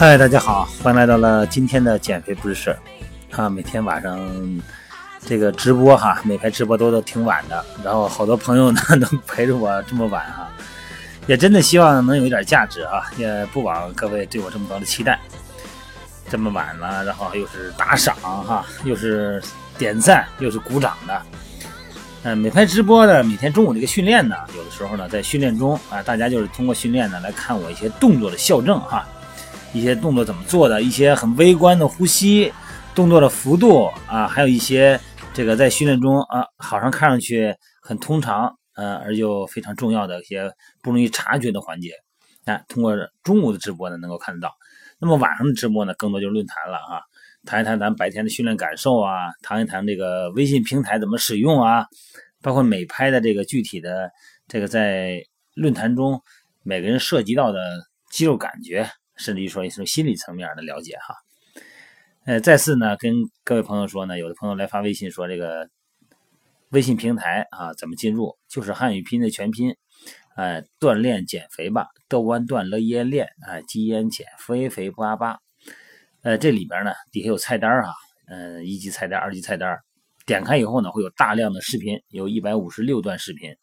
嗨，大家好，欢迎来到了今天的减肥不是事儿啊！每天晚上这个直播哈，每排直播都都挺晚的，然后好多朋友呢 能陪着我这么晚哈，也真的希望能有一点价值啊！也不枉各位对我这么高的期待。这么晚了，然后又是打赏哈，又是点赞，又是鼓掌的。嗯，每排直播的每天中午这个训练呢，有的时候呢在训练中啊，大家就是通过训练呢来看我一些动作的校正哈。一些动作怎么做的，一些很微观的呼吸动作的幅度啊，还有一些这个在训练中啊，好像看上去很通常，呃，而又非常重要的一些不容易察觉的环节，啊，通过中午的直播呢能够看得到。那么晚上的直播呢，更多就是论坛了啊，谈一谈咱白天的训练感受啊，谈一谈这个微信平台怎么使用啊，包括美拍的这个具体的这个在论坛中每个人涉及到的肌肉感觉。甚至于说一种心理层面的了解哈，呃，再次呢跟各位朋友说呢，有的朋友来发微信说这个微信平台啊怎么进入？就是汉语拼音的全拼，哎，锻炼减肥吧，豆弯锻了耶练，哎，基烟减肥肥八八，呃，这里边呢底下有菜单啊，嗯，一级菜单、二级菜单，点开以后呢会有大量的视频，有一百五十六段视频，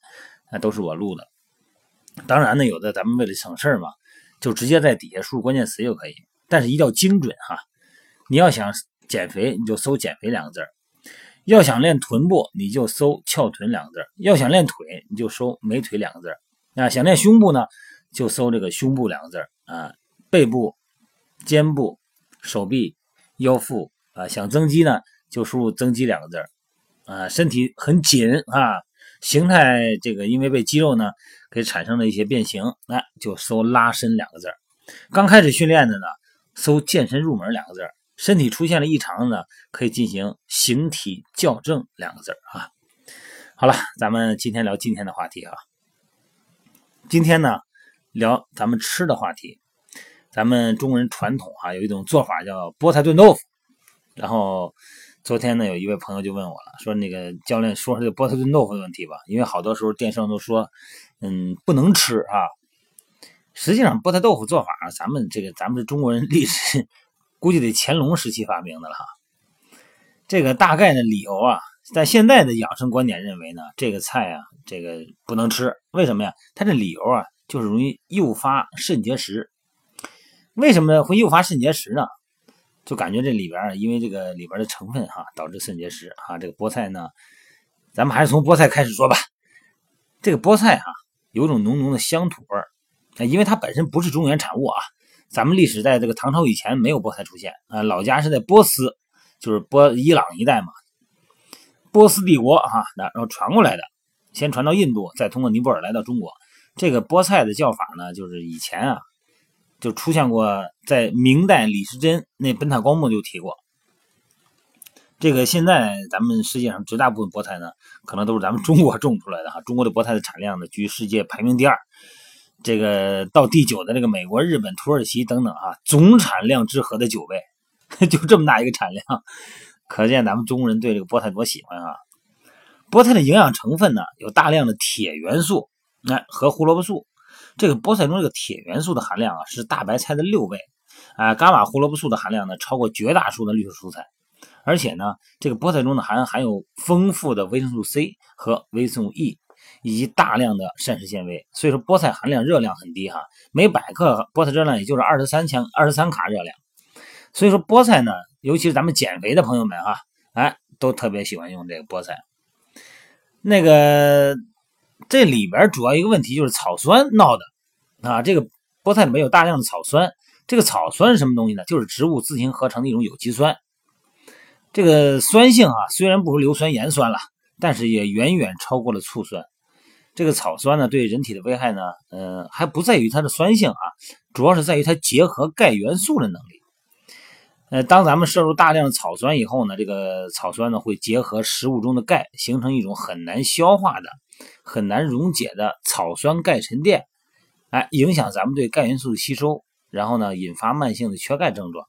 那都是我录的。当然呢，有的咱们为了省事儿嘛。就直接在底下输入关键词就可以，但是一定要精准哈。你要想减肥，你就搜“减肥”两个字要想练臀部，你就搜“翘臀”两个字要想练腿，你就搜“美腿”两个字啊。想练胸部呢，就搜这个“胸部”两个字啊。背部、肩部、手臂、腰腹啊。想增肌呢，就输入“增肌”两个字啊。身体很紧啊。形态这个因为被肌肉呢给产生了一些变形，那就搜拉伸两个字儿刚开始训练的呢，搜健身入门两个字儿身体出现了异常呢，可以进行形体校正两个字儿啊。好了，咱们今天聊今天的话题啊。今天呢聊咱们吃的话题。咱们中国人传统哈有一种做法叫菠菜炖豆腐，然后。昨天呢，有一位朋友就问我了，说那个教练说说这菠菜炖豆腐的问题吧，因为好多时候电视上都说，嗯，不能吃啊。实际上，菠菜豆腐做法，咱们这个咱们是中国人历史，估计得乾隆时期发明的了哈。这个大概的理由啊，在现在的养生观点认为呢，这个菜啊，这个不能吃。为什么呀？它这理由啊，就是容易诱发肾结石。为什么会诱发肾结石呢？就感觉这里边因为这个里边的成分哈，导致肾结石啊。这个菠菜呢，咱们还是从菠菜开始说吧。这个菠菜啊，有种浓浓的乡土味儿，因为它本身不是中原产物啊。咱们历史在这个唐朝以前没有菠菜出现啊，老家是在波斯，就是波伊朗一带嘛，波斯帝国哈，然后传过来的，先传到印度，再通过尼泊尔来到中国。这个菠菜的叫法呢，就是以前啊。就出现过，在明代李时珍那《本草纲目》就提过。这个现在咱们世界上绝大部分菠菜呢，可能都是咱们中国种出来的哈。中国的菠菜的产量呢，居世界排名第二，这个到第九的这个美国、日本、土耳其等等啊，总产量之和的九倍，就这么大一个产量，可见咱们中国人对这个菠菜多喜欢啊。菠菜的营养成分呢，有大量的铁元素，那和胡萝卜素。这个菠菜中这个铁元素的含量啊，是大白菜的六倍，啊，伽马胡萝卜素的含量呢，超过绝大多数的绿色蔬菜，而且呢，这个菠菜中呢含含有丰富的维生素 C 和维生素 E，以及大量的膳食纤维，所以说菠菜含量热量很低哈，每百克菠菜热量也就是二十三千二十三卡热量，所以说菠菜呢，尤其是咱们减肥的朋友们哈，哎，都特别喜欢用这个菠菜，那个。这里边主要一个问题就是草酸闹的啊，这个菠菜里面有大量的草酸，这个草酸是什么东西呢？就是植物自行合成的一种有机酸，这个酸性啊虽然不如硫酸盐酸了，但是也远远超过了醋酸。这个草酸呢对人体的危害呢，呃还不在于它的酸性啊，主要是在于它结合钙元素的能力。呃，当咱们摄入大量的草酸以后呢，这个草酸呢会结合食物中的钙，形成一种很难消化的。很难溶解的草酸钙沉淀，哎，影响咱们对钙元素的吸收，然后呢，引发慢性的缺钙症状。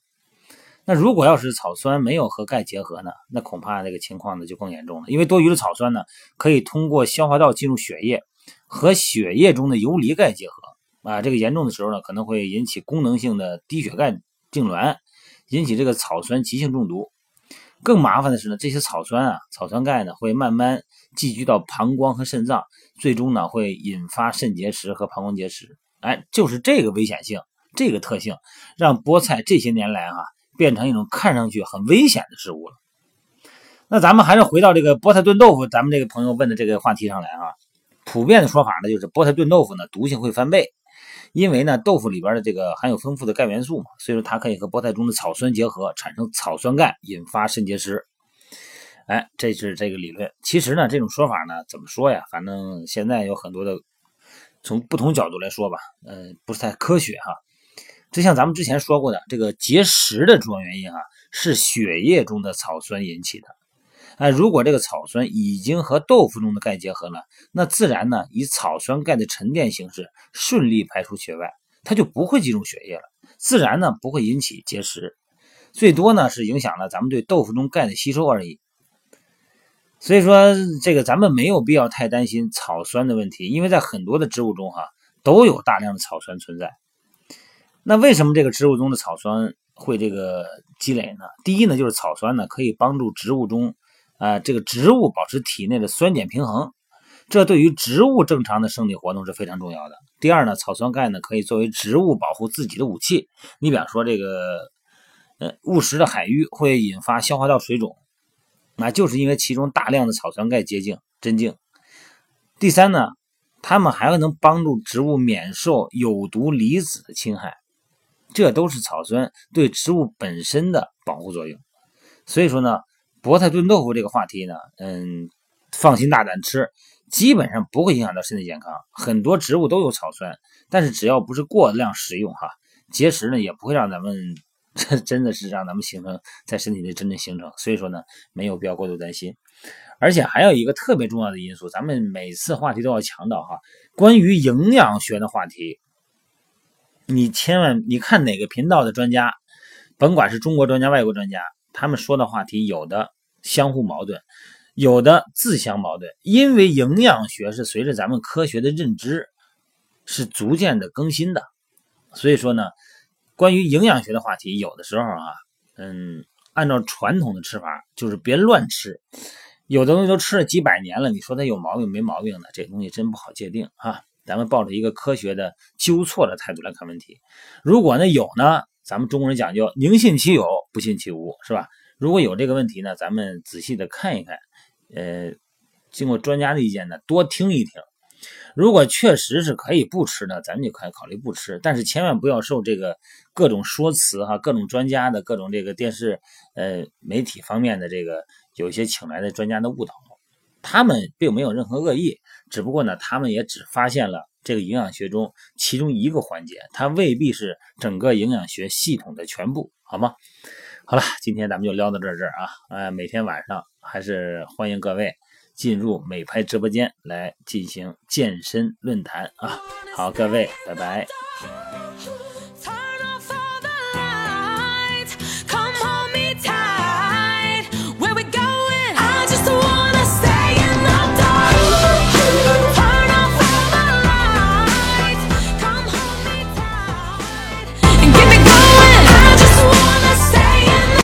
那如果要是草酸没有和钙结合呢，那恐怕这个情况呢就更严重了。因为多余的草酸呢，可以通过消化道进入血液，和血液中的游离钙结合，啊，这个严重的时候呢，可能会引起功能性的低血钙痉挛，引起这个草酸急性中毒。更麻烦的是呢，这些草酸啊，草酸钙呢，会慢慢寄居到膀胱和肾脏，最终呢会引发肾结石和膀胱结石。哎，就是这个危险性，这个特性，让菠菜这些年来哈，变成一种看上去很危险的食物了。那咱们还是回到这个菠菜炖豆腐，咱们这个朋友问的这个话题上来啊。普遍的说法呢，就是菠菜炖豆腐呢，毒性会翻倍，因为呢，豆腐里边的这个含有丰富的钙元素嘛，所以说它可以和菠菜中的草酸结合，产生草酸钙，引发肾结石。哎，这是这个理论。其实呢，这种说法呢，怎么说呀？反正现在有很多的，从不同角度来说吧，呃，不是太科学哈。就像咱们之前说过的，这个结石的主要原因哈，是血液中的草酸引起的。哎，如果这个草酸已经和豆腐中的钙结合了，那自然呢以草酸钙的沉淀形式顺利排出血外，它就不会进入血液了，自然呢不会引起结石，最多呢是影响了咱们对豆腐中钙的吸收而已。所以说这个咱们没有必要太担心草酸的问题，因为在很多的植物中哈都有大量的草酸存在。那为什么这个植物中的草酸会这个积累呢？第一呢就是草酸呢可以帮助植物中。啊，这个植物保持体内的酸碱平衡，这对于植物正常的生理活动是非常重要的。第二呢，草酸钙呢可以作为植物保护自己的武器。你比方说这个，呃，误食的海芋会引发消化道水肿，那就是因为其中大量的草酸钙结晶真净。第三呢，它们还能帮助植物免受有毒离子的侵害，这都是草酸对植物本身的保护作用。所以说呢。菠菜炖豆腐这个话题呢，嗯，放心大胆吃，基本上不会影响到身体健康。很多植物都有草酸，但是只要不是过量食用哈，结石呢也不会让咱们 这真的是让咱们形成在身体内真正形成。所以说呢，没有必要过度担心。而且还有一个特别重要的因素，咱们每次话题都要强调哈，关于营养学的话题，你千万你看哪个频道的专家，甭管是中国专家、外国专家。他们说的话题有的相互矛盾，有的自相矛盾，因为营养学是随着咱们科学的认知是逐渐的更新的，所以说呢，关于营养学的话题，有的时候啊，嗯，按照传统的吃法，就是别乱吃，有的东西都吃了几百年了，你说它有毛病没毛病的，这东西真不好界定啊。咱们抱着一个科学的纠错的态度来看问题，如果呢有呢？咱们中国人讲究宁信其有，不信其无，是吧？如果有这个问题呢，咱们仔细的看一看，呃，经过专家的意见呢，多听一听。如果确实是可以不吃的，咱们就可以考虑不吃。但是千万不要受这个各种说辞哈，各种专家的各种这个电视呃媒体方面的这个有些请来的专家的误导，他们并没有任何恶意，只不过呢，他们也只发现了。这个营养学中其中一个环节，它未必是整个营养学系统的全部，好吗？好了，今天咱们就聊到这这儿啊！呃，每天晚上还是欢迎各位进入美拍直播间来进行健身论坛啊！好，各位，拜拜。